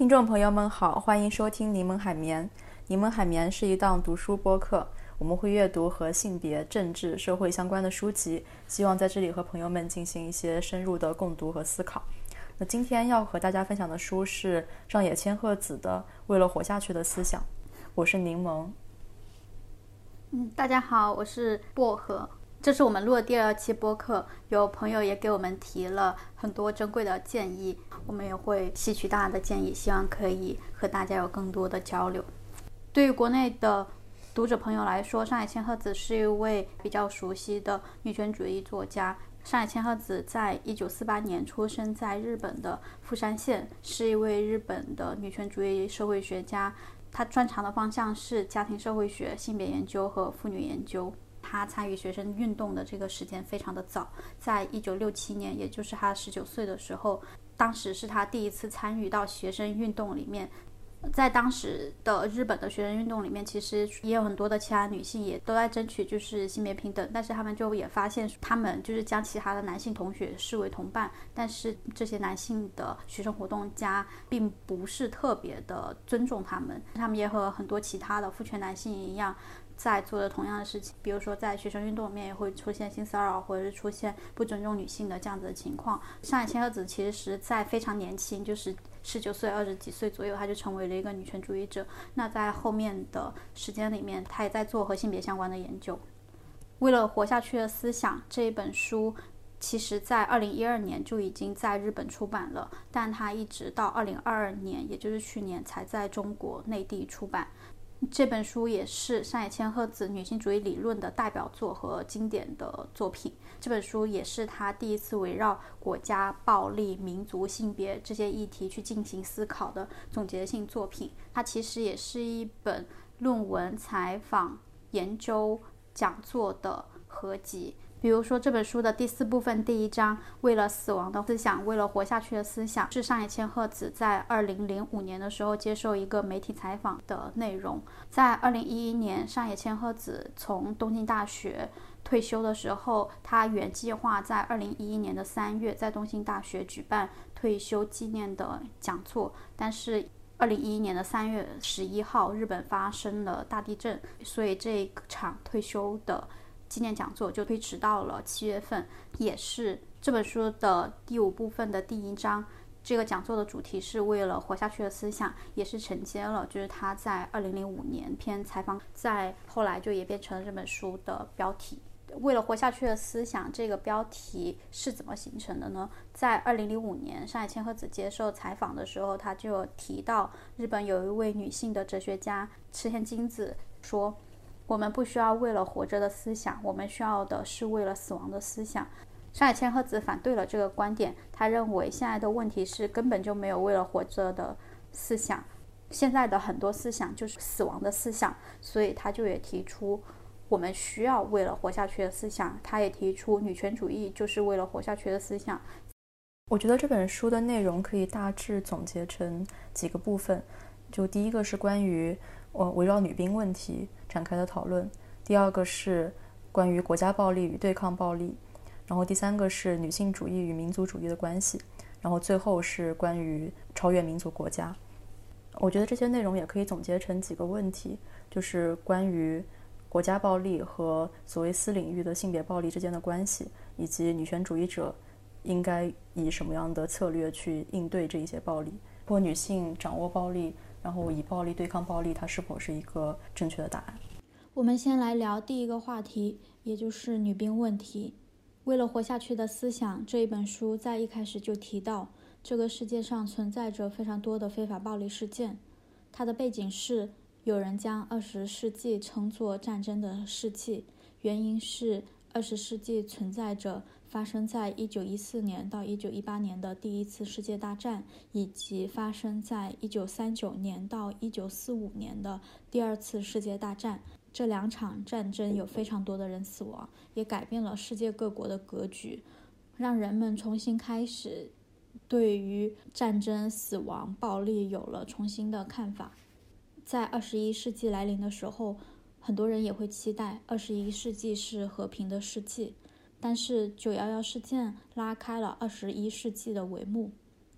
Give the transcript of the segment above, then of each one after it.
听众朋友们好，欢迎收听柠檬海绵。柠檬海绵是一档读书播客，我们会阅读和性别、政治、社会相关的书籍，希望在这里和朋友们进行一些深入的共读和思考。那今天要和大家分享的书是上野千鹤子的《为了活下去的思想》。我是柠檬。嗯，大家好，我是薄荷。这是我们录的第二期播客，有朋友也给我们提了很多珍贵的建议，我们也会吸取大家的建议，希望可以和大家有更多的交流。对于国内的读者朋友来说，上海千鹤子是一位比较熟悉的女权主义作家。上海千鹤子在一九四八年出生在日本的富山县，是一位日本的女权主义社会学家。她专长的方向是家庭社会学、性别研究和妇女研究。他参与学生运动的这个时间非常的早，在一九六七年，也就是他十九岁的时候，当时是他第一次参与到学生运动里面。在当时的日本的学生运动里面，其实也有很多的其他女性也都在争取就是性别平等，但是他们就也发现，他们就是将其他的男性同学视为同伴，但是这些男性的学生活动家并不是特别的尊重他们，他们也和很多其他的父权男性一样。在做的同样的事情，比如说在学生运动里面也会出现性骚扰，或者是出现不尊重女性的这样子的情况。上海千鹤子其实在非常年轻，就是十九岁、二十几岁左右，她就成为了一个女权主义者。那在后面的时间里面，她也在做和性别相关的研究。为了活下去的思想这一本书，其实在二零一二年就已经在日本出版了，但它一直到二零二二年，也就是去年才在中国内地出版。这本书也是上野千鹤子女性主义理论的代表作和经典的作品。这本书也是她第一次围绕国家、暴力、民族、性别这些议题去进行思考的总结性作品。它其实也是一本论文、采访、研究、讲座的合集。比如说这本书的第四部分第一章，为了死亡的思想，为了活下去的思想，是上野千鹤子在二零零五年的时候接受一个媒体采访的内容。在二零一一年，上野千鹤子从东京大学退休的时候，他原计划在二零一一年的三月在东京大学举办退休纪念的讲座，但是二零一一年的三月十一号，日本发生了大地震，所以这场退休的。纪念讲座就推迟到了七月份，也是这本书的第五部分的第一章。这个讲座的主题是为了活下去的思想，也是承接了就是他在二零零五年篇采访，在后来就也变成了这本书的标题。为了活下去的思想这个标题是怎么形成的呢？在二零零五年上海千鹤子接受采访的时候，他就提到日本有一位女性的哲学家池田金子说。我们不需要为了活着的思想，我们需要的是为了死亡的思想。上海千鹤子反对了这个观点，他认为现在的问题是根本就没有为了活着的思想，现在的很多思想就是死亡的思想，所以他就也提出我们需要为了活下去的思想。他也提出女权主义就是为了活下去的思想。我觉得这本书的内容可以大致总结成几个部分，就第一个是关于。呃，围绕女兵问题展开的讨论。第二个是关于国家暴力与对抗暴力，然后第三个是女性主义与民族主义的关系，然后最后是关于超越民族国家。我觉得这些内容也可以总结成几个问题，就是关于国家暴力和所谓私领域的性别暴力之间的关系，以及女权主义者应该以什么样的策略去应对这一些暴力，或女性掌握暴力。然后以暴力对抗暴力，它是否是一个正确的答案？我们先来聊第一个话题，也就是女兵问题。为了活下去的思想这一本书在一开始就提到，这个世界上存在着非常多的非法暴力事件。它的背景是有人将二十世纪称作战争的世纪，原因是二十世纪存在着。发生在一九一四年到一九一八年的第一次世界大战，以及发生在一九三九年到一九四五年的第二次世界大战，这两场战争有非常多的人死亡，也改变了世界各国的格局，让人们重新开始对于战争、死亡、暴力有了重新的看法。在二十一世纪来临的时候，很多人也会期待二十一世纪是和平的世纪。但是九幺幺事件拉开了二十一世纪的帷幕，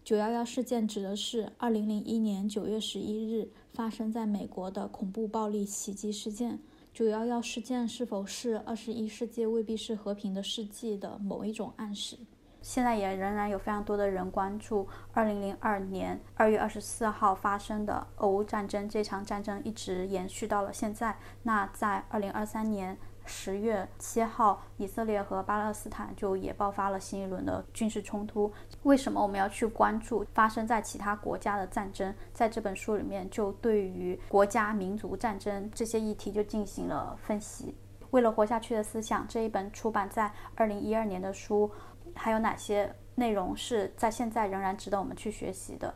九幺幺事件指的是二零零一年九月十一日发生在美国的恐怖暴力袭击事件。九幺幺事件是否是二十一世纪未必是和平的世纪的某一种暗示？现在也仍然有非常多的人关注二零零二年二月二十四号发生的俄乌战争，这场战争一直延续到了现在。那在二零二三年。十月七号，以色列和巴勒斯坦就也爆发了新一轮的军事冲突。为什么我们要去关注发生在其他国家的战争？在这本书里面，就对于国家、民族战争这些议题就进行了分析。为了活下去的思想这一本出版在二零一二年的书，还有哪些内容是在现在仍然值得我们去学习的？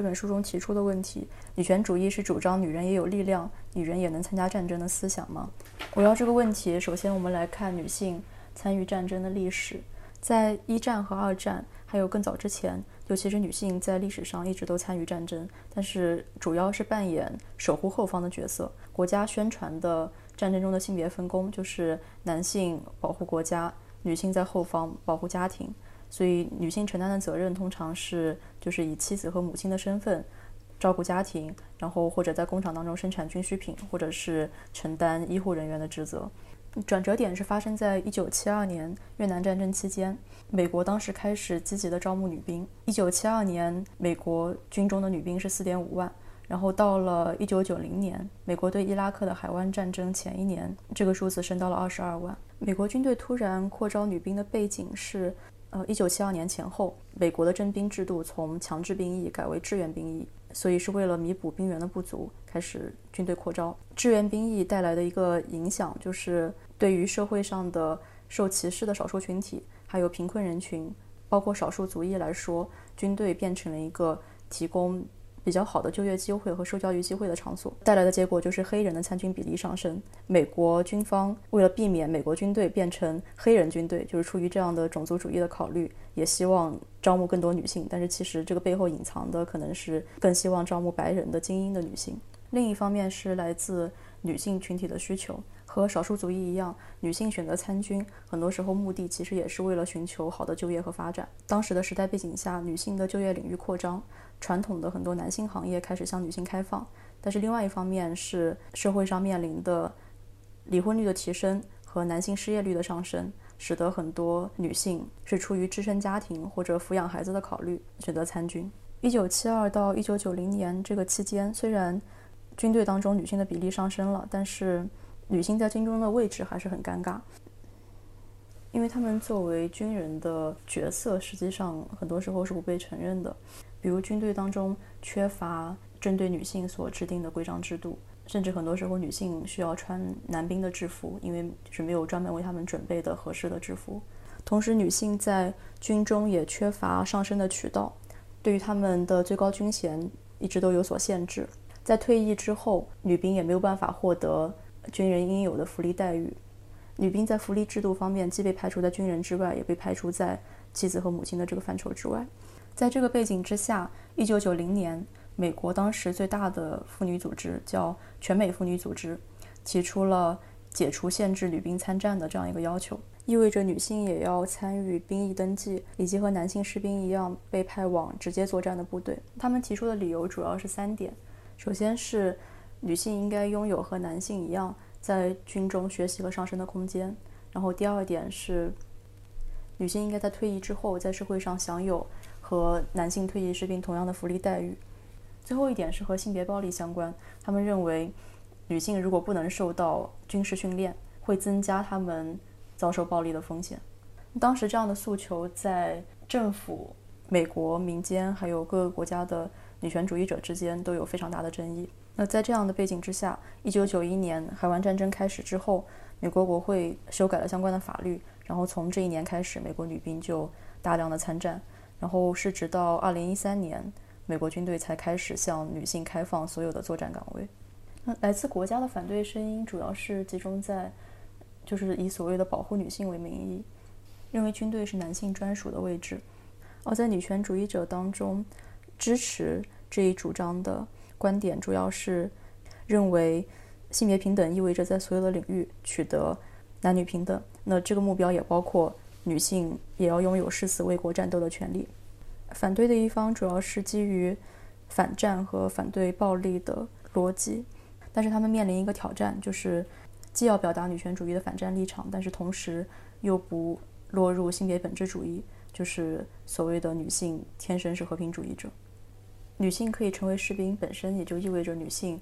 这本书中提出的问题：女权主义是主张女人也有力量，女人也能参加战争的思想吗？围绕这个问题，首先我们来看女性参与战争的历史。在一战和二战，还有更早之前，尤其是女性在历史上一直都参与战争，但是主要是扮演守护后方的角色。国家宣传的战争中的性别分工就是男性保护国家，女性在后方保护家庭。所以，女性承担的责任通常是就是以妻子和母亲的身份照顾家庭，然后或者在工厂当中生产军需品，或者是承担医护人员的职责。转折点是发生在一九七二年越南战争期间，美国当时开始积极的招募女兵。一九七二年，美国军中的女兵是四点五万，然后到了一九九零年，美国对伊拉克的海湾战争前一年，这个数字升到了二十二万。美国军队突然扩招女兵的背景是。呃，一九七二年前后，美国的征兵制度从强制兵役改为志愿兵役，所以是为了弥补兵员的不足，开始军队扩招。志愿兵役带来的一个影响，就是对于社会上的受歧视的少数群体，还有贫困人群，包括少数族裔来说，军队变成了一个提供。比较好的就业机会和受教育机会的场所带来的结果就是黑人的参军比例上升。美国军方为了避免美国军队变成黑人军队，就是出于这样的种族主义的考虑，也希望招募更多女性。但是其实这个背后隐藏的可能是更希望招募白人的精英的女性。另一方面是来自女性群体的需求。和少数族裔一样，女性选择参军，很多时候目的其实也是为了寻求好的就业和发展。当时的时代背景下，女性的就业领域扩张，传统的很多男性行业开始向女性开放。但是另外一方面是社会上面临的离婚率的提升和男性失业率的上升，使得很多女性是出于支撑家庭或者抚养孩子的考虑选择参军。一九七二到一九九零年这个期间，虽然军队当中女性的比例上升了，但是女性在军中的位置还是很尴尬，因为她们作为军人的角色，实际上很多时候是不被承认的。比如军队当中缺乏针对女性所制定的规章制度，甚至很多时候女性需要穿男兵的制服，因为是没有专门为他们准备的合适的制服。同时，女性在军中也缺乏上升的渠道，对于他们的最高军衔一直都有所限制。在退役之后，女兵也没有办法获得。军人应有的福利待遇，女兵在福利制度方面既被排除在军人之外，也被排除在妻子和母亲的这个范畴之外。在这个背景之下，一九九零年，美国当时最大的妇女组织叫全美妇女组织，提出了解除限制女兵参战的这样一个要求，意味着女性也要参与兵役登记，以及和男性士兵一样被派往直接作战的部队。他们提出的理由主要是三点，首先是。女性应该拥有和男性一样在军中学习和上升的空间。然后第二点是，女性应该在退役之后在社会上享有和男性退役士兵同样的福利待遇。最后一点是和性别暴力相关。他们认为，女性如果不能受到军事训练，会增加她们遭受暴力的风险。当时这样的诉求在政府、美国民间还有各个国家的女权主义者之间都有非常大的争议。那在这样的背景之下，一九九一年海湾战争开始之后，美国国会修改了相关的法律，然后从这一年开始，美国女兵就大量的参战，然后是直到二零一三年，美国军队才开始向女性开放所有的作战岗位。那来自国家的反对声音主要是集中在，就是以所谓的保护女性为名义，认为军队是男性专属的位置。而在女权主义者当中，支持这一主张的。观点主要是认为性别平等意味着在所有的领域取得男女平等。那这个目标也包括女性也要拥有誓死为国战斗的权利。反对的一方主要是基于反战和反对暴力的逻辑，但是他们面临一个挑战，就是既要表达女权主义的反战立场，但是同时又不落入性别本质主义，就是所谓的女性天生是和平主义者。女性可以成为士兵，本身也就意味着女性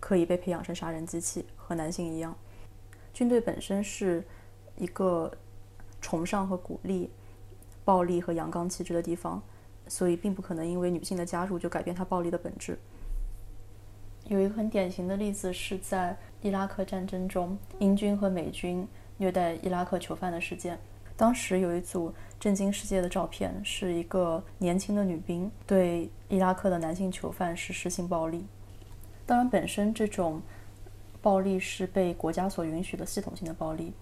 可以被培养成杀人机器，和男性一样。军队本身是一个崇尚和鼓励暴力和阳刚气质的地方，所以并不可能因为女性的加入就改变它暴力的本质。有一个很典型的例子是在伊拉克战争中，英军和美军虐待伊拉克囚犯的事件。当时有一组震惊世界的照片，是一个年轻的女兵对伊拉克的男性囚犯实施性暴力。当然，本身这种。暴力是被国家所允许的系统性的暴力。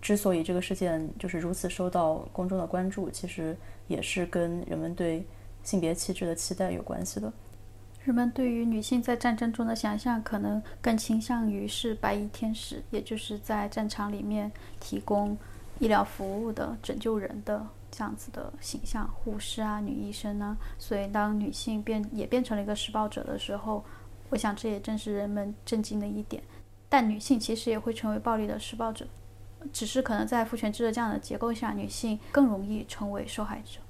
之所以这个事件就是如此受到公众的关注，其实也是跟人们对性别气质的期待有关系的。人们对于女性在战争中的想象，可能更倾向于是白衣天使，也就是在战场里面提供医疗服务的、拯救人的这样子的形象，护士啊、女医生呢。所以，当女性变也变成了一个施暴者的时候，我想，这也正是人们震惊的一点。但女性其实也会成为暴力的施暴者，只是可能在父权制的这样的结构下，女性更容易成为受害者。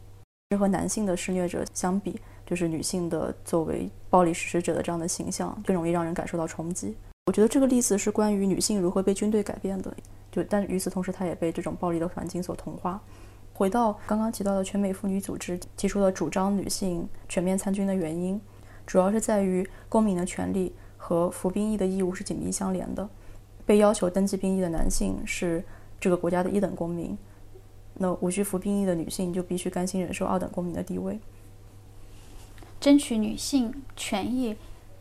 和男性的施虐者相比，就是女性的作为暴力实施者的这样的形象更容易让人感受到冲击。我觉得这个例子是关于女性如何被军队改变的，就但与此同时，她也被这种暴力的环境所同化。回到刚刚提到的全美妇女组织提出了主张女性全面参军的原因。主要是在于公民的权利和服兵役的义务是紧密相连的。被要求登记兵役的男性是这个国家的一等公民，那无需服兵役的女性就必须甘心忍受二等公民的地位。争取女性权益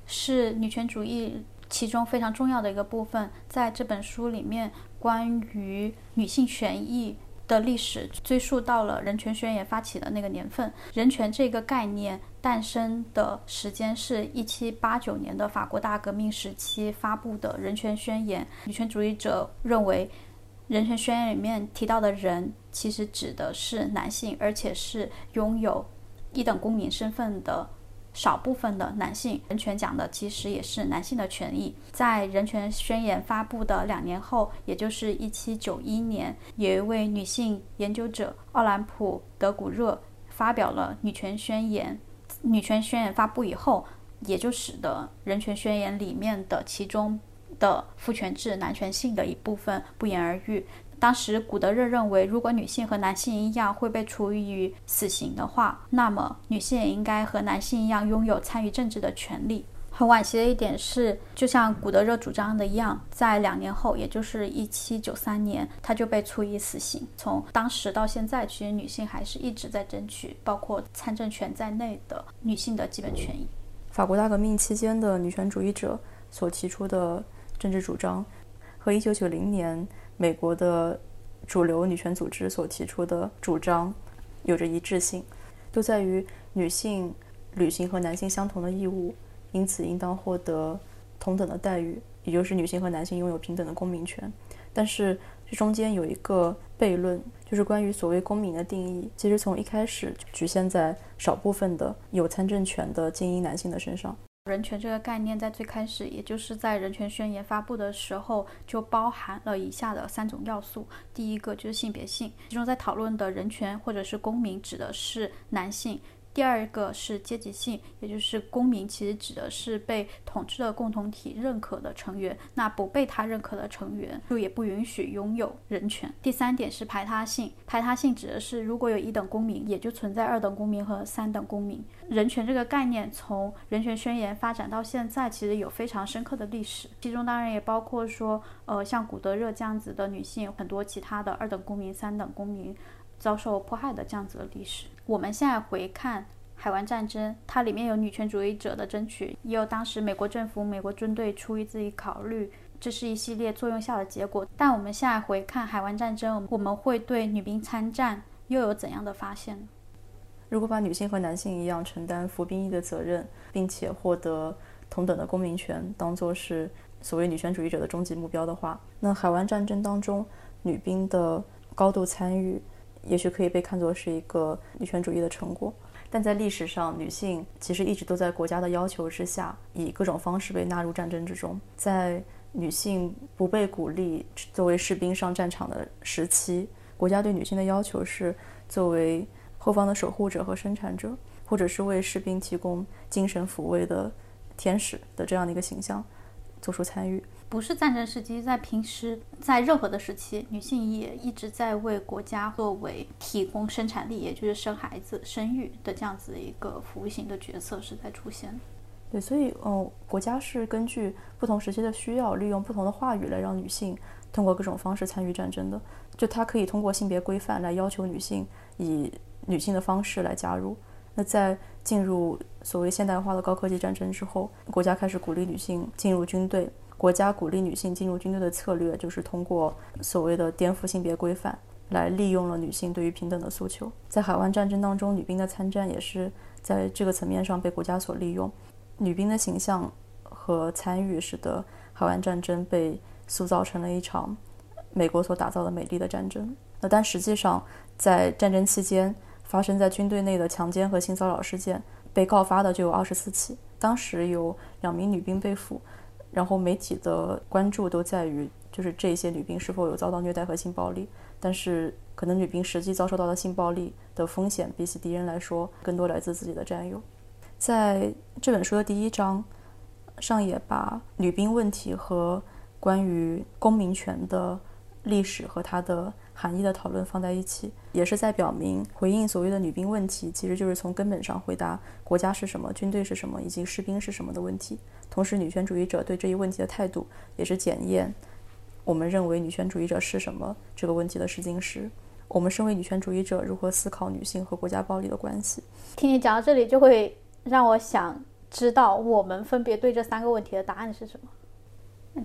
是女权主义其中非常重要的一个部分。在这本书里面，关于女性权益。的历史追溯到了人权宣言发起的那个年份。人权这个概念诞生的时间是一七八九年的法国大革命时期发布的人权宣言。女权主义者认为，人权宣言里面提到的人其实指的是男性，而且是拥有一等公民身份的。少部分的男性人权讲的其实也是男性的权益。在人权宣言发布的两年后，也就是一七九一年，有一位女性研究者奥兰普·德古热发表了女权宣言。女权宣言发布以后，也就使得人权宣言里面的其中的父权制男权性的一部分不言而喻。当时，古德热认为，如果女性和男性一样会被处以死刑的话，那么女性也应该和男性一样拥有参与政治的权利。很惋惜的一点是，就像古德热主张的一样，在两年后，也就是一七九三年，他就被处以死刑。从当时到现在，其实女性还是一直在争取包括参政权在内的女性的基本权益。法国大革命期间的女权主义者所提出的政治主张，和一九九零年。美国的主流女权组织所提出的主张有着一致性，都在于女性履行和男性相同的义务，因此应当获得同等的待遇，也就是女性和男性拥有平等的公民权。但是这中间有一个悖论，就是关于所谓公民的定义，其实从一开始就局限在少部分的有参政权的精英男性的身上。人权这个概念在最开始，也就是在人权宣言发布的时候，就包含了以下的三种要素。第一个就是性别性，其中在讨论的人权或者是公民指的是男性。第二个是阶级性，也就是公民其实指的是被统治的共同体认可的成员，那不被他认可的成员就也不允许拥有人权。第三点是排他性，排他性指的是如果有一等公民，也就存在二等公民和三等公民。人权这个概念从人权宣言发展到现在，其实有非常深刻的历史，其中当然也包括说，呃，像古德热这样子的女性，很多其他的二等公民、三等公民。遭受迫害的这样子的历史，我们现在回看海湾战争，它里面有女权主义者的争取，也有当时美国政府、美国军队出于自己考虑，这是一系列作用下的结果。但我们现在回看海湾战争，我们会对女兵参战又有怎样的发现？如果把女性和男性一样承担服兵役的责任，并且获得同等的公民权，当做是所谓女权主义者的终极目标的话，那海湾战争当中女兵的高度参与，也许可以被看作是一个女权主义的成果。但在历史上，女性其实一直都在国家的要求之下，以各种方式被纳入战争之中。在女性不被鼓励作为士兵上战场的时期，国家对女性的要求是作为后方的守护者和生产者，或者是为士兵提供精神抚慰的天使的这样的一个形象做出参与。不是战争时期，在平时，在任何的时期，女性也一直在为国家作为提供生产力，也就是生孩子、生育的这样子一个服务型的角色是在出现。对，所以，嗯，国家是根据不同时期的需要，利用不同的话语来让女性通过各种方式参与战争的。就它可以通过性别规范来要求女性以女性的方式来加入。那在进入所谓现代化的高科技战争之后，国家开始鼓励女性进入军队。国家鼓励女性进入军队的策略，就是通过所谓的颠覆性别规范，来利用了女性对于平等的诉求。在海湾战争当中，女兵的参战也是在这个层面上被国家所利用。女兵的形象和参与，使得海湾战争被塑造成了一场美国所打造的美丽的战争。那但实际上，在战争期间发生在军队内的强奸和性骚扰事件，被告发的就有二十四起，当时有两名女兵被俘。然后媒体的关注都在于，就是这些女兵是否有遭到虐待和性暴力。但是，可能女兵实际遭受到的性暴力的风险，比起敌人来说，更多来自自己的战友。在这本书的第一章，上野把女兵问题和关于公民权的历史和它的。含义的讨论放在一起，也是在表明回应所谓的女兵问题，其实就是从根本上回答国家是什么、军队是什么以及士兵是什么的问题。同时，女权主义者对这一问题的态度，也是检验我们认为女权主义者是什么这个问题的试金石。我们身为女权主义者，如何思考女性和国家暴力的关系？听你讲到这里，就会让我想知道我们分别对这三个问题的答案是什么。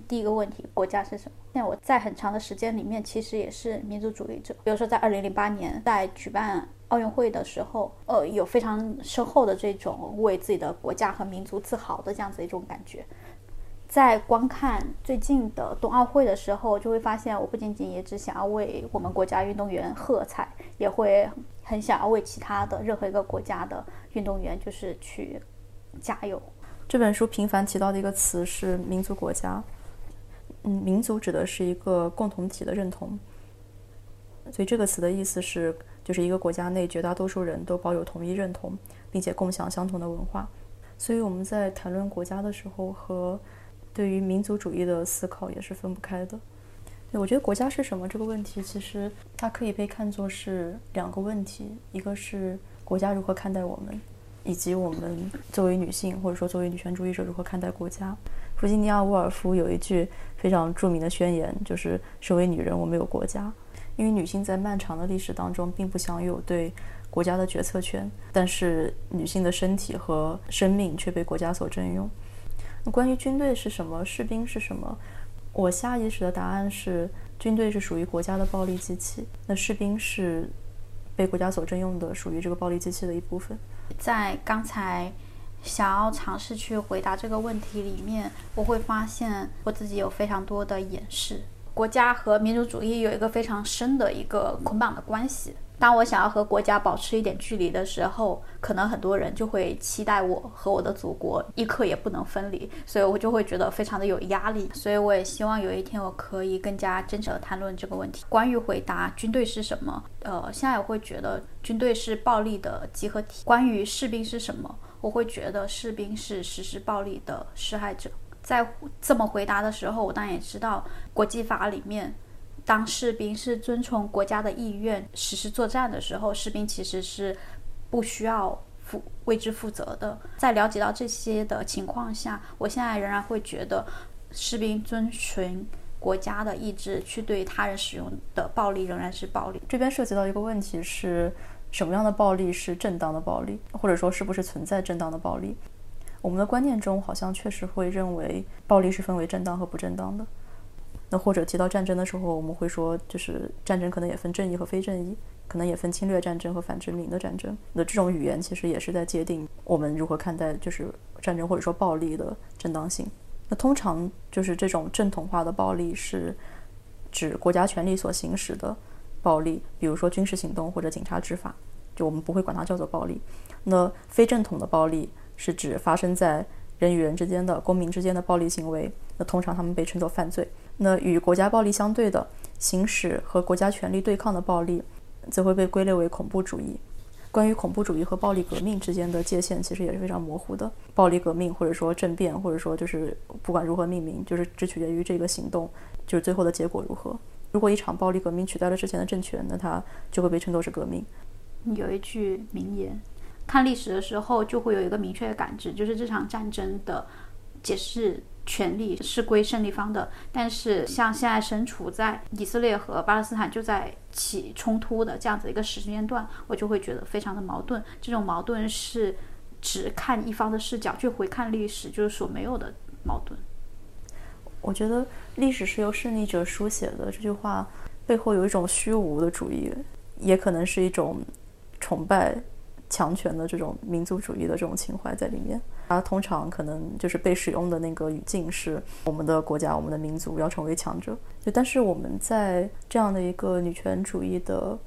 第一个问题，国家是什么？那我在很长的时间里面，其实也是民族主义者。比如说，在二零零八年在举办奥运会的时候，呃，有非常深厚的这种为自己的国家和民族自豪的这样子一种感觉。在观看最近的冬奥会的时候，就会发现，我不仅仅也只想要为我们国家运动员喝彩，也会很想要为其他的任何一个国家的运动员就是去加油。这本书频繁提到的一个词是民族国家。嗯，民族指的是一个共同体的认同，所以这个词的意思是，就是一个国家内绝大多数人都保有同一认同，并且共享相同的文化。所以我们在谈论国家的时候，和对于民族主义的思考也是分不开的。对，我觉得国家是什么这个问题，其实它可以被看作是两个问题：一个是国家如何看待我们，以及我们作为女性或者说作为女权主义者如何看待国家。弗吉尼亚·沃尔夫有一句非常著名的宣言，就是“身为女人，我没有国家”。因为女性在漫长的历史当中并不享有对国家的决策权，但是女性的身体和生命却被国家所征用。那关于军队是什么，士兵是什么，我下意识的答案是：军队是属于国家的暴力机器，那士兵是被国家所征用的，属于这个暴力机器的一部分。在刚才。想要尝试去回答这个问题里面，我会发现我自己有非常多的掩饰。国家和民族主义有一个非常深的一个捆绑的关系。当我想要和国家保持一点距离的时候，可能很多人就会期待我和我的祖国一刻也不能分离，所以我就会觉得非常的有压力。所以我也希望有一天我可以更加真诚的谈论这个问题。关于回答军队是什么，呃，现在我会觉得军队是暴力的集合体。关于士兵是什么？我会觉得士兵是实施暴力的施害者。在这么回答的时候，我当然也知道，国际法里面，当士兵是遵从国家的意愿实施作战的时候，士兵其实是不需要负为之负责的。在了解到这些的情况下，我现在仍然会觉得，士兵遵循国家的意志去对他人使用的暴力仍然是暴力。这边涉及到一个问题是。什么样的暴力是正当的暴力，或者说是不是存在正当的暴力？我们的观念中好像确实会认为暴力是分为正当和不正当的。那或者提到战争的时候，我们会说，就是战争可能也分正义和非正义，可能也分侵略战争和反殖民的战争。那这种语言其实也是在界定我们如何看待就是战争或者说暴力的正当性。那通常就是这种正统化的暴力是指国家权力所行使的。暴力，比如说军事行动或者警察执法，就我们不会管它叫做暴力。那非正统的暴力是指发生在人与人之间的、公民之间的暴力行为，那通常他们被称作犯罪。那与国家暴力相对的，行使和国家权力对抗的暴力，则会被归类为恐怖主义。关于恐怖主义和暴力革命之间的界限，其实也是非常模糊的。暴力革命或者说政变，或者说就是不管如何命名，就是只取决于这个行动，就是最后的结果如何。如果一场暴力革命取代了之前的政权，那它就会被称作是革命。有一句名言，看历史的时候就会有一个明确的感知，就是这场战争的解释。权利是归胜利方的，但是像现在身处在以色列和巴勒斯坦就在起冲突的这样子一个时间段，我就会觉得非常的矛盾。这种矛盾是只看一方的视角去回看历史，就是所没有的矛盾。我觉得历史是由胜利者书写的这句话背后有一种虚无的主义，也可能是一种崇拜。强权的这种民族主义的这种情怀在里面，它通常可能就是被使用的那个语境是我们的国家、我们的民族要成为强者。就但是我们在这样的一个女权主义的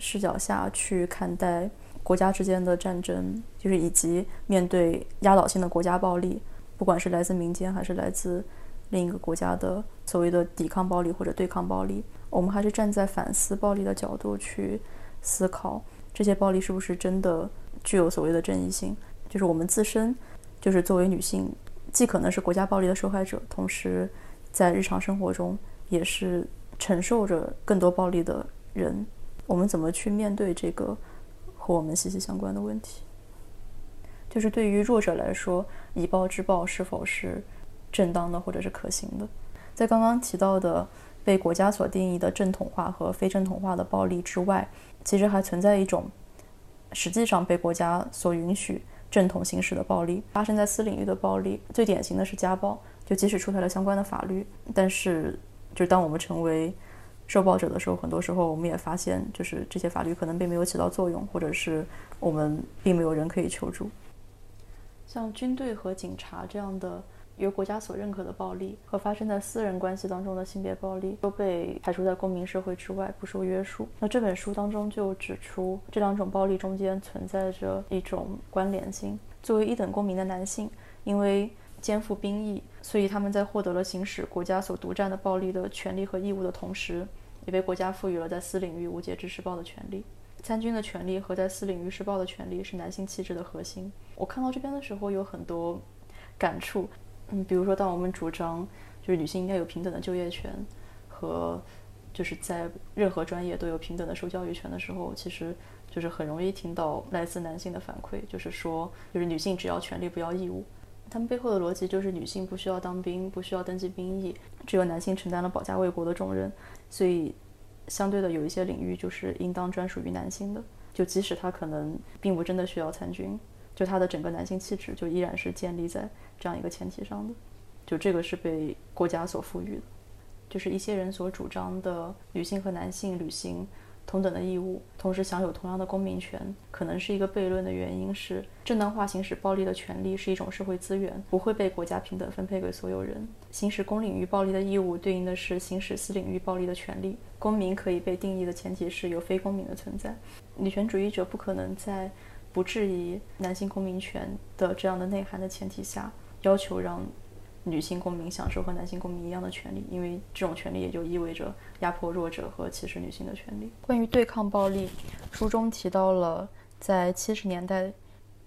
视角下去看待国家之间的战争，就是以及面对压倒性的国家暴力，不管是来自民间还是来自另一个国家的所谓的抵抗暴力或者对抗暴力，我们还是站在反思暴力的角度去思考。这些暴力是不是真的具有所谓的正义性？就是我们自身，就是作为女性，既可能是国家暴力的受害者，同时在日常生活中也是承受着更多暴力的人。我们怎么去面对这个和我们息息相关的问题？就是对于弱者来说，以暴制暴是否是正当的或者是可行的？在刚刚提到的被国家所定义的正统化和非正统化的暴力之外。其实还存在一种实际上被国家所允许正统行使的暴力，发生在私领域的暴力，最典型的是家暴。就即使出台了相关的法律，但是就当我们成为受暴者的时候，很多时候我们也发现，就是这些法律可能并没有起到作用，或者是我们并没有人可以求助。像军队和警察这样的。由国家所认可的暴力和发生在私人关系当中的性别暴力都被排除在公民社会之外，不受约束。那这本书当中就指出，这两种暴力中间存在着一种关联性。作为一等公民的男性，因为肩负兵役，所以他们在获得了行使国家所独占的暴力的权利和义务的同时，也被国家赋予了在私领域无节制施暴的权利。参军的权利和在私领域施暴的权利是男性气质的核心。我看到这边的时候有很多感触。嗯，比如说，当我们主张就是女性应该有平等的就业权，和就是在任何专业都有平等的受教育权的时候，其实就是很容易听到来自男性的反馈，就是说，就是女性只要权利不要义务。他们背后的逻辑就是女性不需要当兵，不需要登记兵役，只有男性承担了保家卫国的重任，所以相对的有一些领域就是应当专属于男性的，就即使他可能并不真的需要参军。就他的整个男性气质就依然是建立在这样一个前提上的，就这个是被国家所赋予的，就是一些人所主张的女性和男性履行同等的义务，同时享有同样的公民权，可能是一个悖论的原因是正当化行使暴力的权利是一种社会资源，不会被国家平等分配给所有人。行使公领域暴力的义务对应的是行使私领域暴力的权利。公民可以被定义的前提是有非公民的存在。女权主义者不可能在。不质疑男性公民权的这样的内涵的前提下，要求让女性公民享受和男性公民一样的权利，因为这种权利也就意味着压迫弱者和歧视女性的权利。关于对抗暴力，书中提到了在七十年代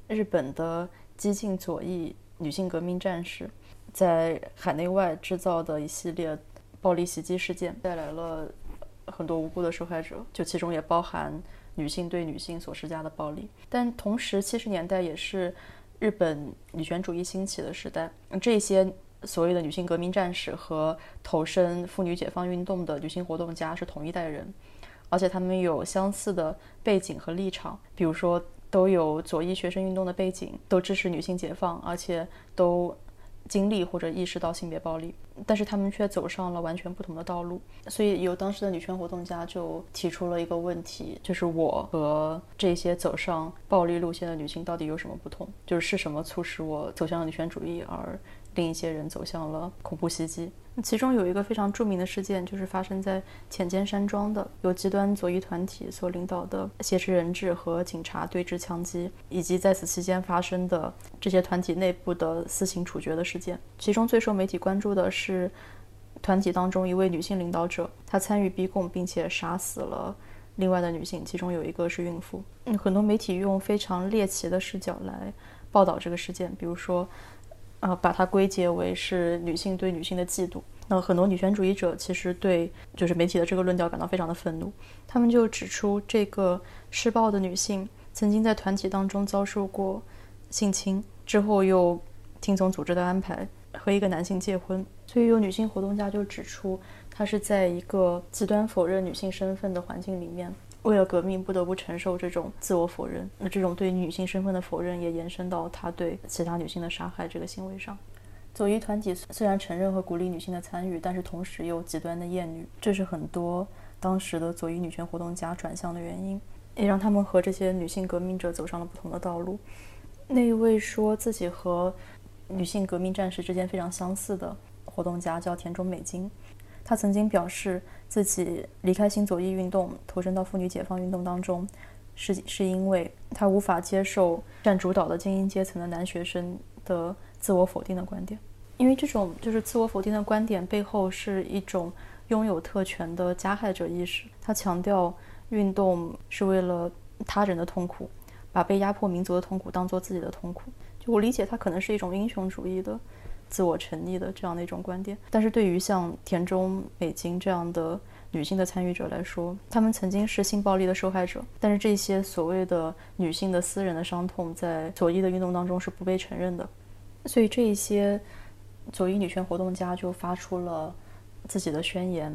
日本的激进左翼女性革命战士在海内外制造的一系列暴力袭击事件，带来了很多无辜的受害者，就其中也包含。女性对女性所施加的暴力，但同时，七十年代也是日本女权主义兴起的时代。这些所谓的女性革命战士和投身妇女解放运动的女性活动家是同一代人，而且他们有相似的背景和立场，比如说都有左翼学生运动的背景，都支持女性解放，而且都。经历或者意识到性别暴力，但是他们却走上了完全不同的道路。所以，有当时的女权活动家就提出了一个问题，就是我和这些走上暴力路线的女性到底有什么不同？就是是什么促使我走向了女权主义，而另一些人走向了恐怖袭击。其中有一个非常著名的事件，就是发生在浅间山庄的由极端左翼团体所领导的挟持人质和警察对峙枪击，以及在此期间发生的这些团体内部的私刑处决的事件。其中最受媒体关注的是团体当中一位女性领导者，她参与逼供并且杀死了另外的女性，其中有一个是孕妇。嗯，很多媒体用非常猎奇的视角来报道这个事件，比如说。呃，把它归结为是女性对女性的嫉妒。那很多女权主义者其实对就是媒体的这个论调感到非常的愤怒。他们就指出，这个施暴的女性曾经在团体当中遭受过性侵，之后又听从组织的安排和一个男性结婚。所以有女性活动家就指出，她是在一个极端否认女性身份的环境里面。为了革命，不得不承受这种自我否认。那这种对女性身份的否认，也延伸到他对其他女性的杀害这个行为上。左翼团体虽然承认和鼓励女性的参与，但是同时又极端的厌女，这是很多当时的左翼女权活动家转向的原因，也让他们和这些女性革命者走上了不同的道路。那一位说自己和女性革命战士之间非常相似的活动家叫田中美金。他曾经表示，自己离开新左翼运动，投身到妇女解放运动当中，是是因为他无法接受占主导的精英阶层的男学生的自我否定的观点，因为这种就是自我否定的观点背后是一种拥有特权的加害者意识。他强调，运动是为了他人的痛苦，把被压迫民族的痛苦当做自己的痛苦。就我理解，他可能是一种英雄主义的。自我沉溺的这样的一种观点，但是对于像田中美金这样的女性的参与者来说，她们曾经是性暴力的受害者，但是这些所谓的女性的私人的伤痛，在左翼的运动当中是不被承认的，所以这一些左翼女权活动家就发出了自己的宣言，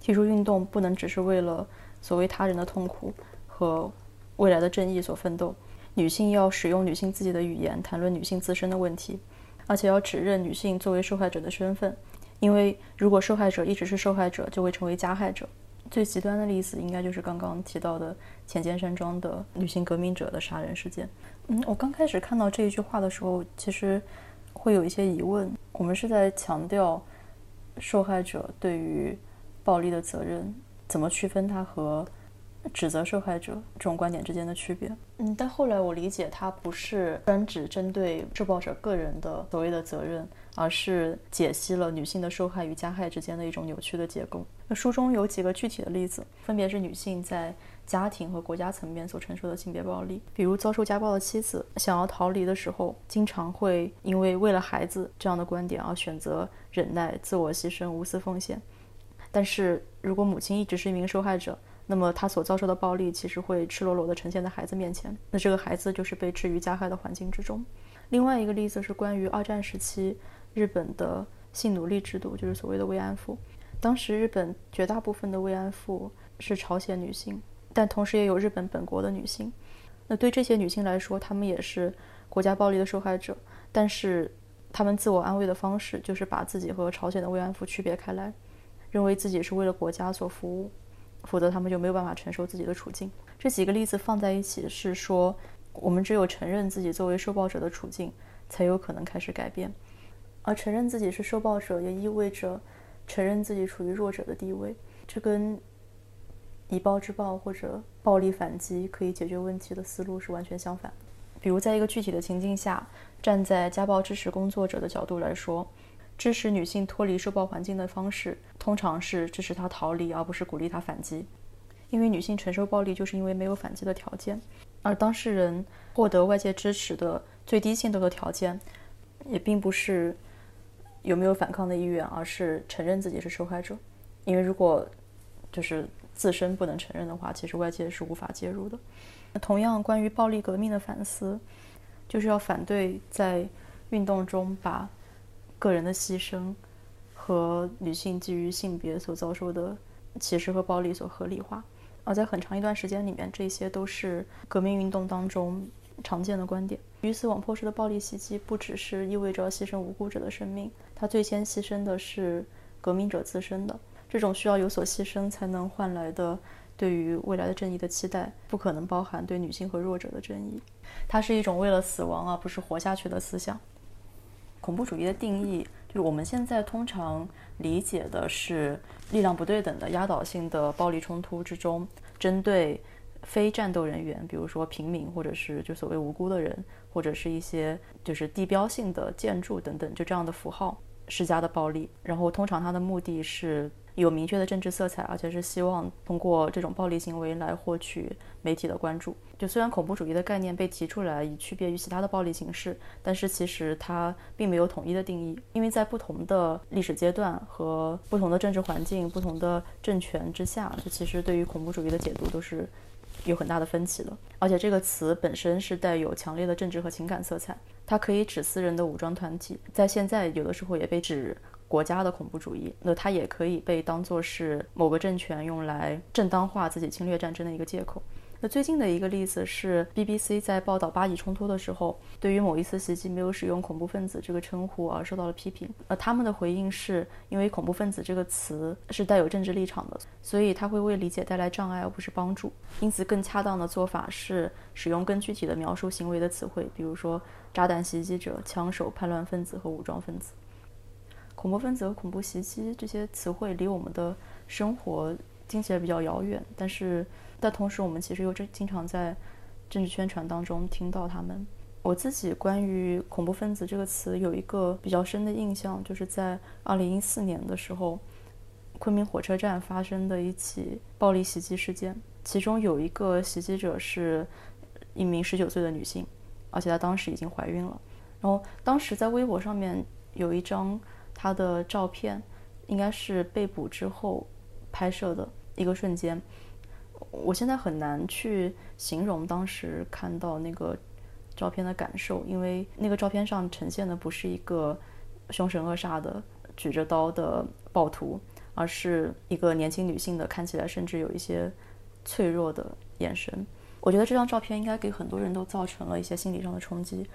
提出运动不能只是为了所谓他人的痛苦和未来的正义所奋斗，女性要使用女性自己的语言谈论女性自身的问题。而且要指认女性作为受害者的身份，因为如果受害者一直是受害者，就会成为加害者。最极端的例子应该就是刚刚提到的浅间山庄的女性革命者的杀人事件。嗯，我刚开始看到这一句话的时候，其实会有一些疑问：我们是在强调受害者对于暴力的责任，怎么区分它和？指责受害者这种观点之间的区别，嗯，但后来我理解，它不是专指针对受暴者个人的所谓的责任，而是解析了女性的受害与加害之间的一种扭曲的结构。那书中有几个具体的例子，分别是女性在家庭和国家层面所承受的性别暴力，比如遭受家暴的妻子想要逃离的时候，经常会因为为了孩子这样的观点而选择忍耐、自我牺牲、无私奉献。但是如果母亲一直是一名受害者，那么他所遭受的暴力其实会赤裸裸地呈现在孩子面前，那这个孩子就是被置于加害的环境之中。另外一个例子是关于二战时期日本的性奴隶制度，就是所谓的慰安妇。当时日本绝大部分的慰安妇是朝鲜女性，但同时也有日本本国的女性。那对这些女性来说，她们也是国家暴力的受害者，但是她们自我安慰的方式就是把自己和朝鲜的慰安妇区别开来，认为自己是为了国家所服务。否则，他们就没有办法承受自己的处境。这几个例子放在一起，是说我们只有承认自己作为受暴者的处境，才有可能开始改变。而承认自己是受暴者，也意味着承认自己处于弱者的地位。这跟以暴制暴或者暴力反击可以解决问题的思路是完全相反。比如，在一个具体的情境下，站在家暴支持工作者的角度来说。支持女性脱离受暴环境的方式，通常是支持他逃离，而不是鼓励他反击。因为女性承受暴力，就是因为没有反击的条件。而当事人获得外界支持的最低限度的条件，也并不是有没有反抗的意愿，而是承认自己是受害者。因为如果就是自身不能承认的话，其实外界是无法介入的。那同样，关于暴力革命的反思，就是要反对在运动中把。个人的牺牲和女性基于性别所遭受的歧视和暴力所合理化，而在很长一段时间里面，这些都是革命运动当中常见的观点。鱼死网破式的暴力袭击不只是意味着牺牲无辜者的生命，它最先牺牲的是革命者自身的。这种需要有所牺牲才能换来的对于未来的正义的期待，不可能包含对女性和弱者的正义。它是一种为了死亡而不是活下去的思想。恐怖主义的定义，就我们现在通常理解的是力量不对等的压倒性的暴力冲突之中，针对非战斗人员，比如说平民或者是就所谓无辜的人，或者是一些就是地标性的建筑等等，就这样的符号施加的暴力。然后通常它的目的是。有明确的政治色彩，而且是希望通过这种暴力行为来获取媒体的关注。就虽然恐怖主义的概念被提出来以区别于其他的暴力形式，但是其实它并没有统一的定义，因为在不同的历史阶段和不同的政治环境、不同的政权之下，就其实对于恐怖主义的解读都是有很大的分歧的。而且这个词本身是带有强烈的政治和情感色彩，它可以指私人的武装团体，在现在有的时候也被指。国家的恐怖主义，那它也可以被当作是某个政权用来正当化自己侵略战争的一个借口。那最近的一个例子是，BBC 在报道巴以冲突的时候，对于某一次袭击没有使用“恐怖分子”这个称呼而受到了批评。呃他们的回应是因为“恐怖分子”这个词是带有政治立场的，所以它会为理解带来障碍而不是帮助。因此，更恰当的做法是使用更具体的描述行为的词汇，比如说炸弹袭击者、枪手、叛乱分子和武装分子。恐怖分子和恐怖袭击这些词汇离我们的生活听起来比较遥远，但是但同时我们其实又经经常在政治宣传当中听到他们。我自己关于恐怖分子这个词有一个比较深的印象，就是在二零一四年的时候，昆明火车站发生的一起暴力袭击事件，其中有一个袭击者是一名十九岁的女性，而且她当时已经怀孕了。然后当时在微博上面有一张。他的照片应该是被捕之后拍摄的一个瞬间，我现在很难去形容当时看到那个照片的感受，因为那个照片上呈现的不是一个凶神恶煞的举着刀的暴徒，而是一个年轻女性的看起来甚至有一些脆弱的眼神。我觉得这张照片应该给很多人都造成了一些心理上的冲击。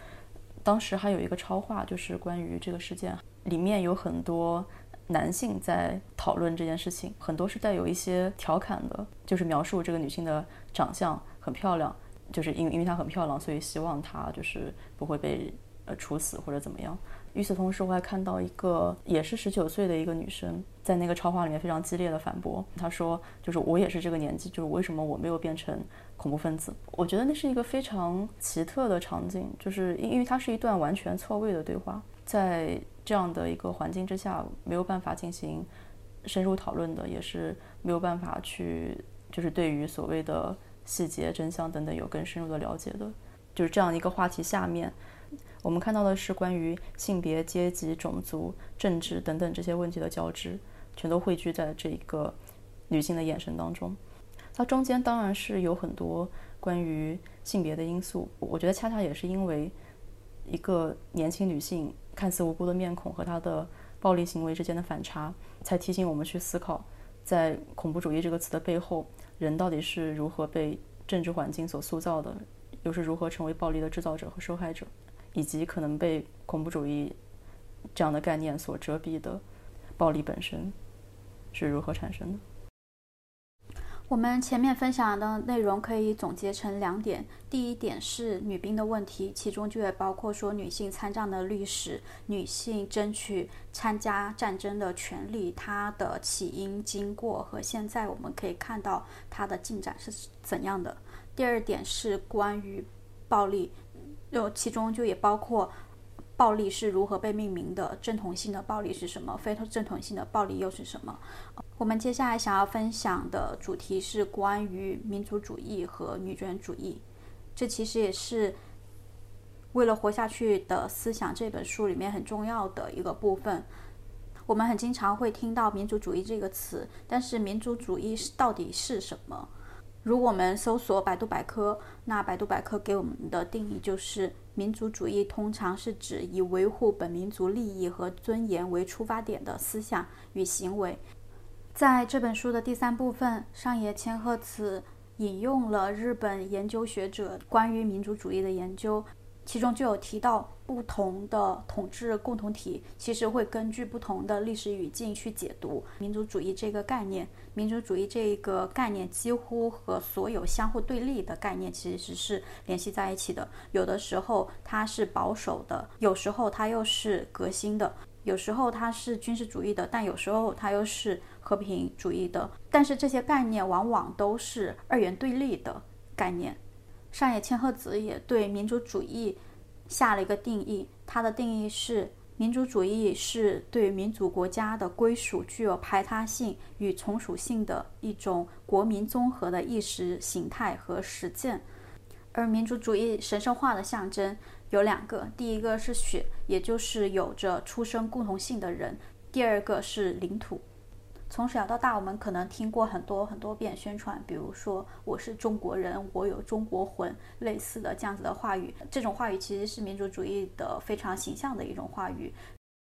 当时还有一个超话，就是关于这个事件。里面有很多男性在讨论这件事情，很多是带有一些调侃的，就是描述这个女性的长相很漂亮，就是因为因为她很漂亮，所以希望她就是不会被呃处死或者怎么样。与此同时，我还看到一个也是十九岁的一个女生，在那个超话里面非常激烈的反驳，她说就是我也是这个年纪，就是为什么我没有变成恐怖分子？我觉得那是一个非常奇特的场景，就是因因为它是一段完全错位的对话，在。这样的一个环境之下，没有办法进行深入讨论的，也是没有办法去，就是对于所谓的细节、真相等等有更深入的了解的。就是这样一个话题下面，我们看到的是关于性别、阶级、种族、政治等等这些问题的交织，全都汇聚在这一个女性的眼神当中。它中间当然是有很多关于性别的因素，我觉得恰恰也是因为一个年轻女性。看似无辜的面孔和他的暴力行为之间的反差，才提醒我们去思考，在恐怖主义这个词的背后，人到底是如何被政治环境所塑造的，又是如何成为暴力的制造者和受害者，以及可能被恐怖主义这样的概念所遮蔽的暴力本身是如何产生的。我们前面分享的内容可以总结成两点：第一点是女兵的问题，其中就也包括说女性参战的历史、女性争取参加战争的权利，它的起因、经过和现在我们可以看到它的进展是怎样的。第二点是关于暴力，就其中就也包括暴力是如何被命名的，正统性的暴力是什么，非正统性的暴力又是什么。我们接下来想要分享的主题是关于民族主义和女权主义，这其实也是为了活下去的思想这本书里面很重要的一个部分。我们很经常会听到民族主义这个词，但是民族主义是到底是什么？如果我们搜索百度百科，那百度百科给我们的定义就是：民族主义通常是指以维护本民族利益和尊严为出发点的思想与行为。在这本书的第三部分，上野千鹤子引用了日本研究学者关于民族主义的研究，其中就有提到不同的统治共同体其实会根据不同的历史语境去解读民族主义这个概念。民族主义这一个概念几乎和所有相互对立的概念其实是联系在一起的。有的时候它是保守的，有时候它又是革新的，有时候它是军事主义的，但有时候它又是和平主义的。但是这些概念往往都是二元对立的概念。上野千鹤子也对民族主义下了一个定义，它的定义是。民族主义是对民族国家的归属具有排他性与从属性的一种国民综合的意识形态和实践，而民族主义神圣化的象征有两个：第一个是血，也就是有着出生共同性的人；第二个是领土。从小到大，我们可能听过很多很多遍宣传，比如说“我是中国人，我有中国魂”类似的这样子的话语。这种话语其实是民族主义的非常形象的一种话语。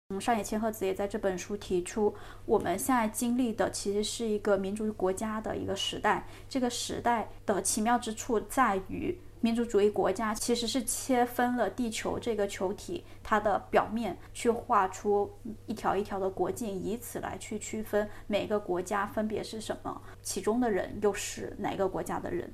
嗯，上野千鹤子也在这本书提出，我们现在经历的其实是一个民族国家的一个时代。这个时代的奇妙之处在于。民族主义国家其实是切分了地球这个球体，它的表面去画出一条一条的国境，以此来去区分每个国家分别是什么，其中的人又是哪个国家的人。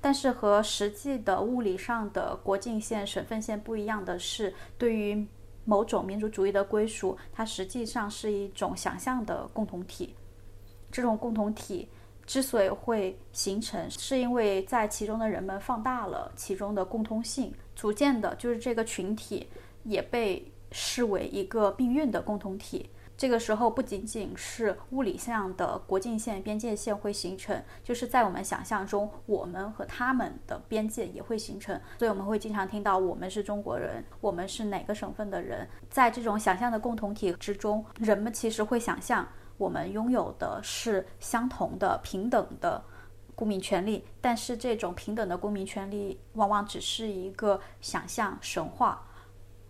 但是和实际的物理上的国境线、省份线不一样的是，对于某种民族主义的归属，它实际上是一种想象的共同体。这种共同体。之所以会形成，是因为在其中的人们放大了其中的共通性，逐渐的，就是这个群体也被视为一个命运的共同体。这个时候，不仅仅是物理上的国境线、边界线会形成，就是在我们想象中，我们和他们的边界也会形成。所以我们会经常听到“我们是中国人”，“我们是哪个省份的人”。在这种想象的共同体之中，人们其实会想象。我们拥有的是相同的、平等的公民权利，但是这种平等的公民权利往往只是一个想象、神话，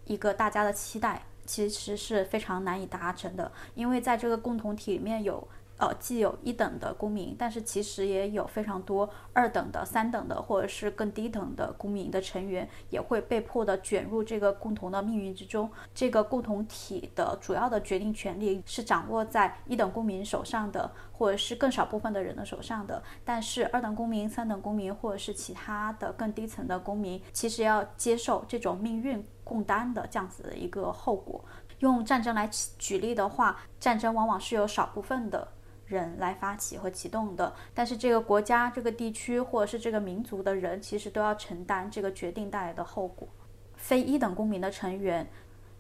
一个大家的期待，其实是非常难以达成的，因为在这个共同体里面有。呃，既有一等的公民，但是其实也有非常多二等的、三等的，或者是更低等的公民的成员，也会被迫的卷入这个共同的命运之中。这个共同体的主要的决定权利是掌握在一等公民手上的，或者是更少部分的人的手上的。但是二等公民、三等公民，或者是其他的更低层的公民，其实要接受这种命运共担的这样子的一个后果。用战争来举例的话，战争往往是有少部分的。人来发起和启动的，但是这个国家、这个地区或者是这个民族的人，其实都要承担这个决定带来的后果。非一等公民的成员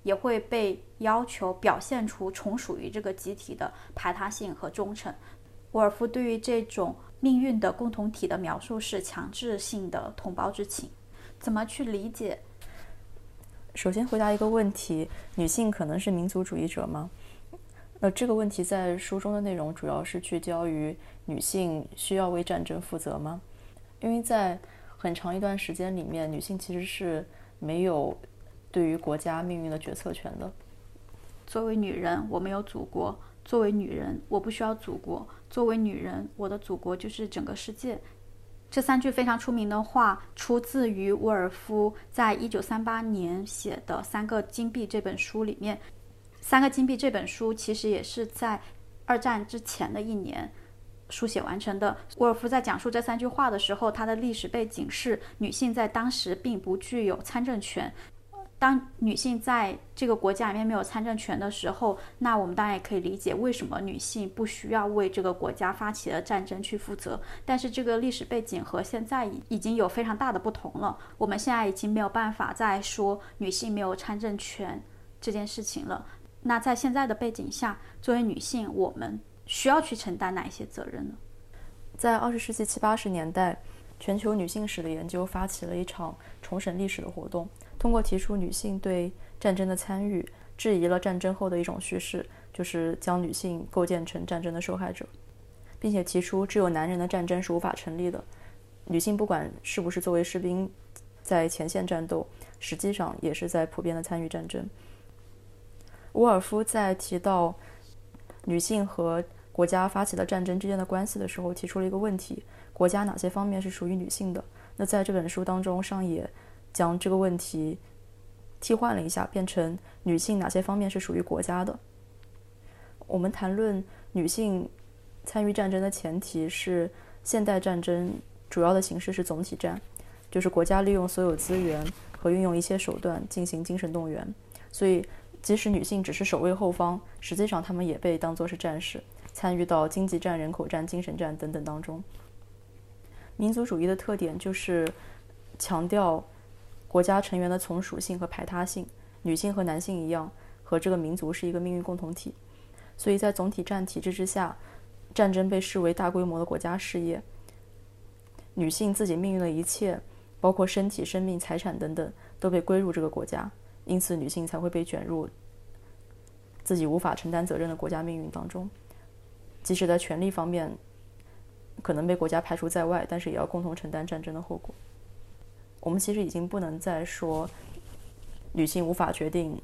也会被要求表现出从属于这个集体的排他性和忠诚。沃尔夫对于这种命运的共同体的描述是强制性的同胞之情。怎么去理解？首先回答一个问题：女性可能是民族主义者吗？那这个问题在书中的内容主要是聚焦于女性需要为战争负责吗？因为在很长一段时间里面，女性其实是没有对于国家命运的决策权的。作为女人，我没有祖国；作为女人，我不需要祖国；作为女人，我的祖国就是整个世界。这三句非常出名的话，出自于沃尔夫在一九三八年写的《三个金币》这本书里面。《三个金币》这本书其实也是在二战之前的一年书写完成的。沃尔夫在讲述这三句话的时候，他的历史背景是女性在当时并不具有参政权。当女性在这个国家里面没有参政权的时候，那我们当然也可以理解为什么女性不需要为这个国家发起的战争去负责。但是这个历史背景和现在已已经有非常大的不同了。我们现在已经没有办法再说女性没有参政权这件事情了。那在现在的背景下，作为女性，我们需要去承担哪一些责任呢？在二十世纪七八十年代，全球女性史的研究发起了一场重审历史的活动，通过提出女性对战争的参与，质疑了战争后的一种叙事，就是将女性构建成战争的受害者，并且提出只有男人的战争是无法成立的，女性不管是不是作为士兵在前线战斗，实际上也是在普遍的参与战争。沃尔夫在提到女性和国家发起的战争之间的关系的时候，提出了一个问题：国家哪些方面是属于女性的？那在这本书当中，上野将这个问题替换了一下，变成女性哪些方面是属于国家的？我们谈论女性参与战争的前提是现代战争主要的形式是总体战，就是国家利用所有资源和运用一切手段进行精神动员。所以，即使女性只是守卫后方，实际上她们也被当作是战士，参与到经济战、人口战、精神战等等当中。民族主义的特点就是强调国家成员的从属性和排他性，女性和男性一样，和这个民族是一个命运共同体。所以在总体战体制之下，战争被视为大规模的国家事业。女性自己命运的一切，包括身体、生命、财产等等，都被归入这个国家，因此女性才会被卷入自己无法承担责任的国家命运当中。即使在权力方面可能被国家排除在外，但是也要共同承担战争的后果。我们其实已经不能再说女性无法决定。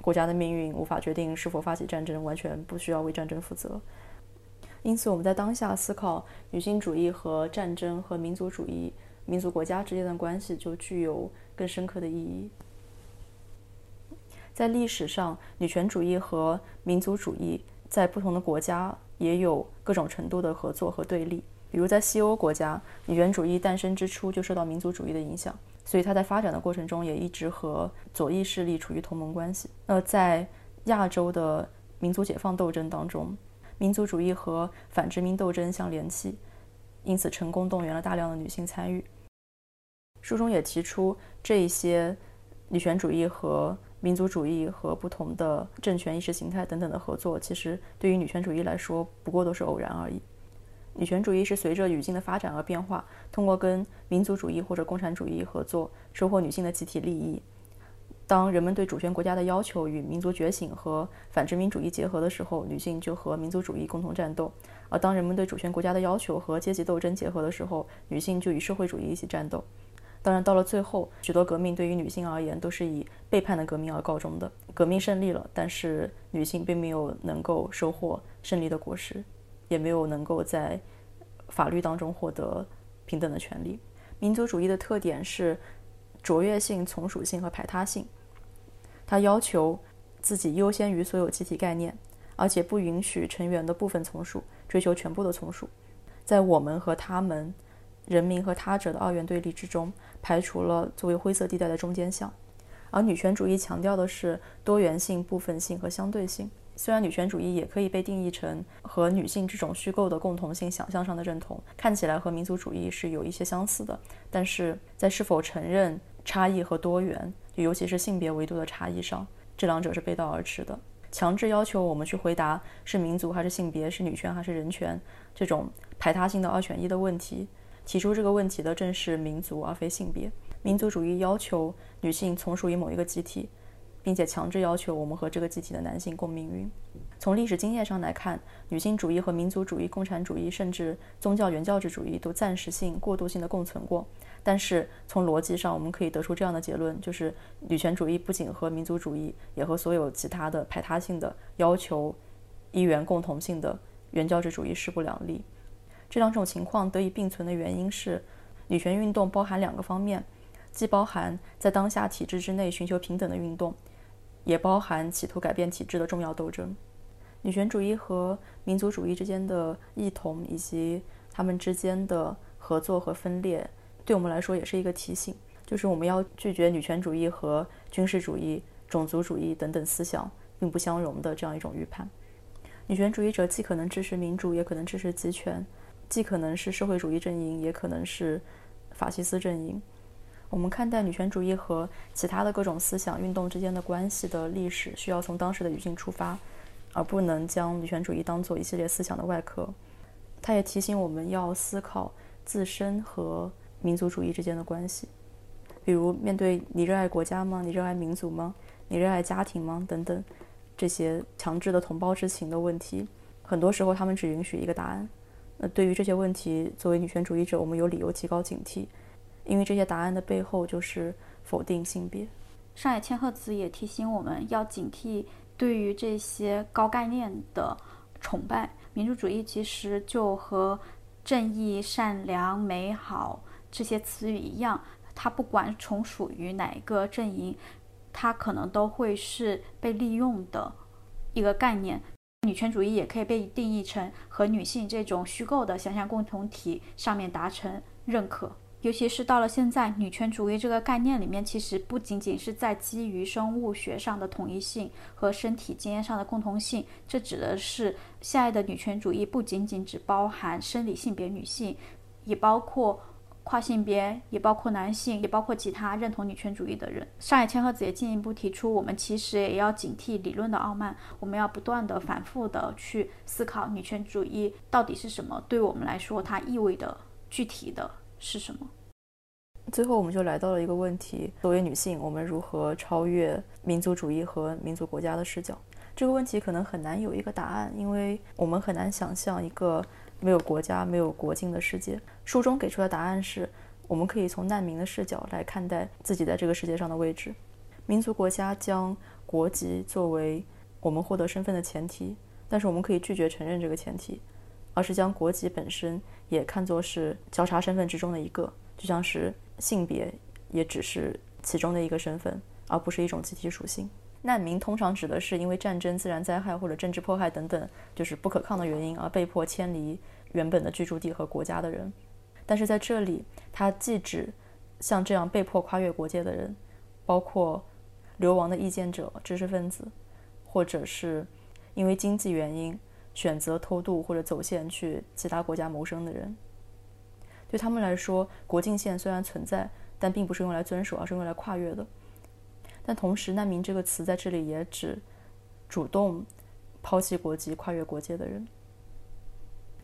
国家的命运无法决定是否发起战争，完全不需要为战争负责。因此，我们在当下思考女性主义和战争和民族主义、民族国家之间的关系，就具有更深刻的意义。在历史上，女权主义和民族主义在不同的国家也有各种程度的合作和对立。比如，在西欧国家，女权主义诞生之初就受到民族主义的影响。所以，它在发展的过程中也一直和左翼势力处于同盟关系。那在亚洲的民族解放斗争当中，民族主义和反殖民斗争相联系，因此成功动员了大量的女性参与。书中也提出，这一些女权主义和民族主义和不同的政权意识形态等等的合作，其实对于女权主义来说，不过都是偶然而已。女权主义是随着语境的发展而变化，通过跟民族主义或者共产主义合作，收获女性的集体利益。当人们对主权国家的要求与民族觉醒和反殖民主义结合的时候，女性就和民族主义共同战斗；而当人们对主权国家的要求和阶级斗争结合的时候，女性就与社会主义一起战斗。当然，到了最后，许多革命对于女性而言都是以背叛的革命而告终的。革命胜利了，但是女性并没有能够收获胜利的果实。也没有能够在法律当中获得平等的权利。民族主义的特点是卓越性、从属性和排他性。它要求自己优先于所有集体概念，而且不允许成员的部分从属追求全部的从属。在我们和他们、人民和他者的二元对立之中，排除了作为灰色地带的中间项。而女权主义强调的是多元性、部分性和相对性。虽然女权主义也可以被定义成和女性这种虚构的共同性想象上的认同，看起来和民族主义是有一些相似的，但是在是否承认差异和多元，尤其是性别维度的差异上，这两者是背道而驰的。强制要求我们去回答是民族还是性别，是女权还是人权这种排他性的二选一的问题，提出这个问题的正是民族而非性别。民族主义要求女性从属于某一个集体。并且强制要求我们和这个集体的男性共命运。从历史经验上来看，女性主义和民族主义、共产主义，甚至宗教原教旨主义都暂时性、过渡性的共存过。但是从逻辑上，我们可以得出这样的结论：就是女权主义不仅和民族主义，也和所有其他的排他性的要求一元共同性的原教旨主义势不两立。这两种情况得以并存的原因是，女权运动包含两个方面，既包含在当下体制之内寻求平等的运动。也包含企图改变体制的重要斗争。女权主义和民族主义之间的异同，以及他们之间的合作和分裂，对我们来说也是一个提醒，就是我们要拒绝女权主义和军事主义、种族主义等等思想并不相容的这样一种预判。女权主义者既可能支持民主，也可能支持集权；既可能是社会主义阵营，也可能是法西斯阵营。我们看待女权主义和其他的各种思想运动之间的关系的历史，需要从当时的语境出发，而不能将女权主义当做一系列思想的外壳。它也提醒我们要思考自身和民族主义之间的关系，比如面对你热爱国家吗？你热爱民族吗？你热爱家庭吗？等等这些强制的同胞之情的问题，很多时候他们只允许一个答案。那对于这些问题，作为女权主义者，我们有理由提高警惕。因为这些答案的背后就是否定性别。上野千鹤子也提醒我们要警惕对于这些高概念的崇拜。民主主义其实就和正义、善良、美好这些词语一样，它不管从属于哪一个阵营，它可能都会是被利用的一个概念。女权主义也可以被定义成和女性这种虚构的想象共同体上面达成认可。尤其是到了现在，女权主义这个概念里面，其实不仅仅是在基于生物学上的统一性和身体经验上的共同性，这指的是现在的女权主义不仅仅只包含生理性别女性，也包括跨性别，也包括男性，也包括其他认同女权主义的人。上野千鹤子也进一步提出，我们其实也要警惕理论的傲慢，我们要不断的、反复的去思考女权主义到底是什么，对我们来说，它意味的具体的。是什么？最后，我们就来到了一个问题：作为女性，我们如何超越民族主义和民族国家的视角？这个问题可能很难有一个答案，因为我们很难想象一个没有国家、没有国境的世界。书中给出的答案是：我们可以从难民的视角来看待自己在这个世界上的位置。民族国家将国籍作为我们获得身份的前提，但是我们可以拒绝承认这个前提。而是将国籍本身也看作是交叉身份之中的一个，就像是性别也只是其中的一个身份，而不是一种集体属性。难民通常指的是因为战争、自然灾害或者政治迫害等等，就是不可抗的原因而被迫迁离原本的居住地和国家的人。但是在这里，它既指像这样被迫跨越国界的人，包括流亡的意见者、知识分子，或者是因为经济原因。选择偷渡或者走线去其他国家谋生的人，对他们来说，国境线虽然存在，但并不是用来遵守，而是用来跨越的。但同时，“难民”这个词在这里也指主动抛弃国籍、跨越国界的人。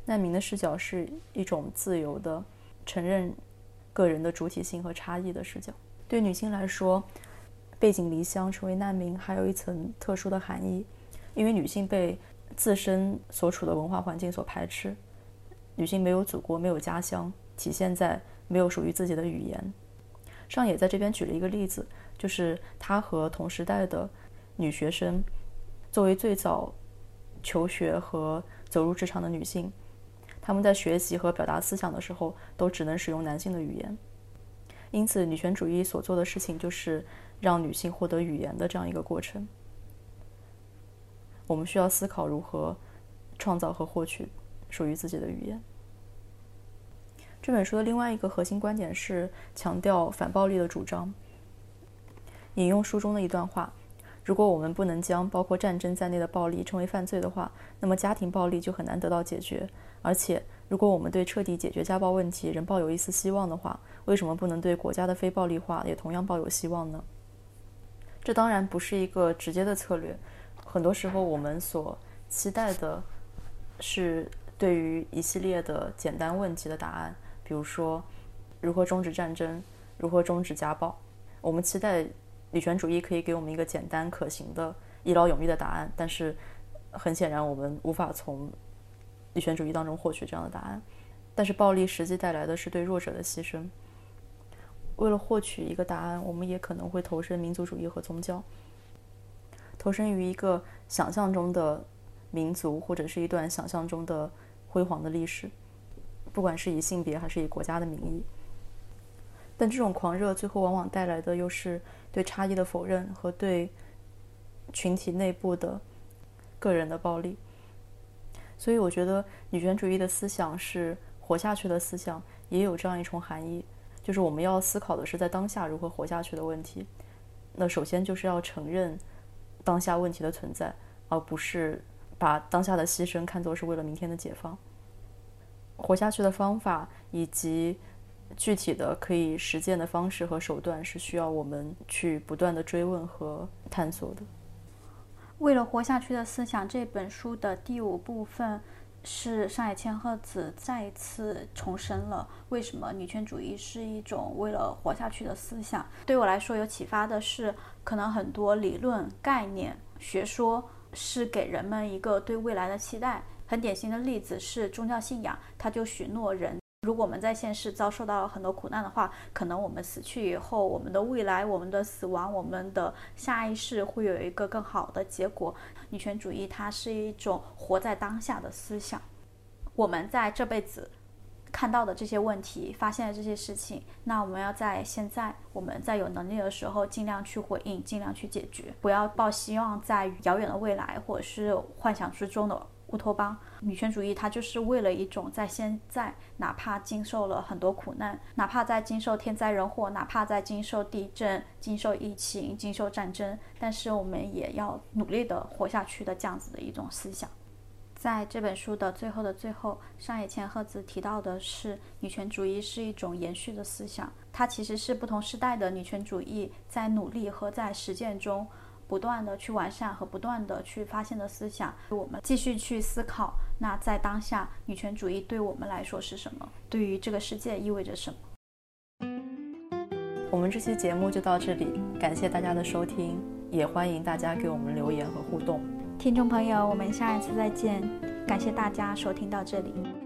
难民的视角是一种自由的、承认个人的主体性和差异的视角。对女性来说，背井离乡成为难民，还有一层特殊的含义，因为女性被。自身所处的文化环境所排斥，女性没有祖国，没有家乡，体现在没有属于自己的语言。上野在这边举了一个例子，就是她和同时代的女学生，作为最早求学和走入职场的女性，她们在学习和表达思想的时候，都只能使用男性的语言。因此，女权主义所做的事情，就是让女性获得语言的这样一个过程。我们需要思考如何创造和获取属于自己的语言。这本书的另外一个核心观点是强调反暴力的主张。引用书中的一段话：“如果我们不能将包括战争在内的暴力称为犯罪的话，那么家庭暴力就很难得到解决。而且，如果我们对彻底解决家暴问题仍抱有一丝希望的话，为什么不能对国家的非暴力化也同样抱有希望呢？”这当然不是一个直接的策略。很多时候，我们所期待的是对于一系列的简单问题的答案，比如说如何终止战争，如何终止家暴。我们期待女权主义可以给我们一个简单可行的、一劳永逸的答案，但是很显然，我们无法从女权主义当中获取这样的答案。但是，暴力实际带来的是对弱者的牺牲。为了获取一个答案，我们也可能会投身民族主义和宗教。投身于一个想象中的民族，或者是一段想象中的辉煌的历史，不管是以性别还是以国家的名义。但这种狂热最后往往带来的又是对差异的否认和对群体内部的个人的暴力。所以，我觉得女权主义的思想是活下去的思想，也有这样一重含义，就是我们要思考的是在当下如何活下去的问题。那首先就是要承认。当下问题的存在，而不是把当下的牺牲看作是为了明天的解放。活下去的方法以及具体的可以实践的方式和手段，是需要我们去不断的追问和探索的。为了活下去的思想，这本书的第五部分。是上野千鹤子再次重申了为什么女权主义是一种为了活下去的思想。对我来说，有启发的是，可能很多理论、概念、学说是给人们一个对未来的期待。很典型的例子是宗教信仰，它就许诺人。如果我们在现世遭受到了很多苦难的话，可能我们死去以后，我们的未来、我们的死亡、我们的下一世会有一个更好的结果。女权主义它是一种活在当下的思想。我们在这辈子看到的这些问题，发现了这些事情，那我们要在现在我们在有能力的时候，尽量去回应，尽量去解决，不要抱希望在遥远的未来或者是幻想之中的乌托邦。女权主义它就是为了一种在现在，哪怕经受了很多苦难，哪怕在经受天灾人祸，哪怕在经受地震、经受疫情、经受战争，但是我们也要努力的活下去的这样子的一种思想。在这本书的最后的最后，上野千鹤子提到的是，女权主义是一种延续的思想，它其实是不同时代的女权主义在努力和在实践中不断的去完善和不断的去发现的思想。我们继续去思考，那在当下，女权主义对我们来说是什么？对于这个世界意味着什么？我们这期节目就到这里，感谢大家的收听，也欢迎大家给我们留言和互动。听众朋友，我们下一次再见，感谢大家收听到这里。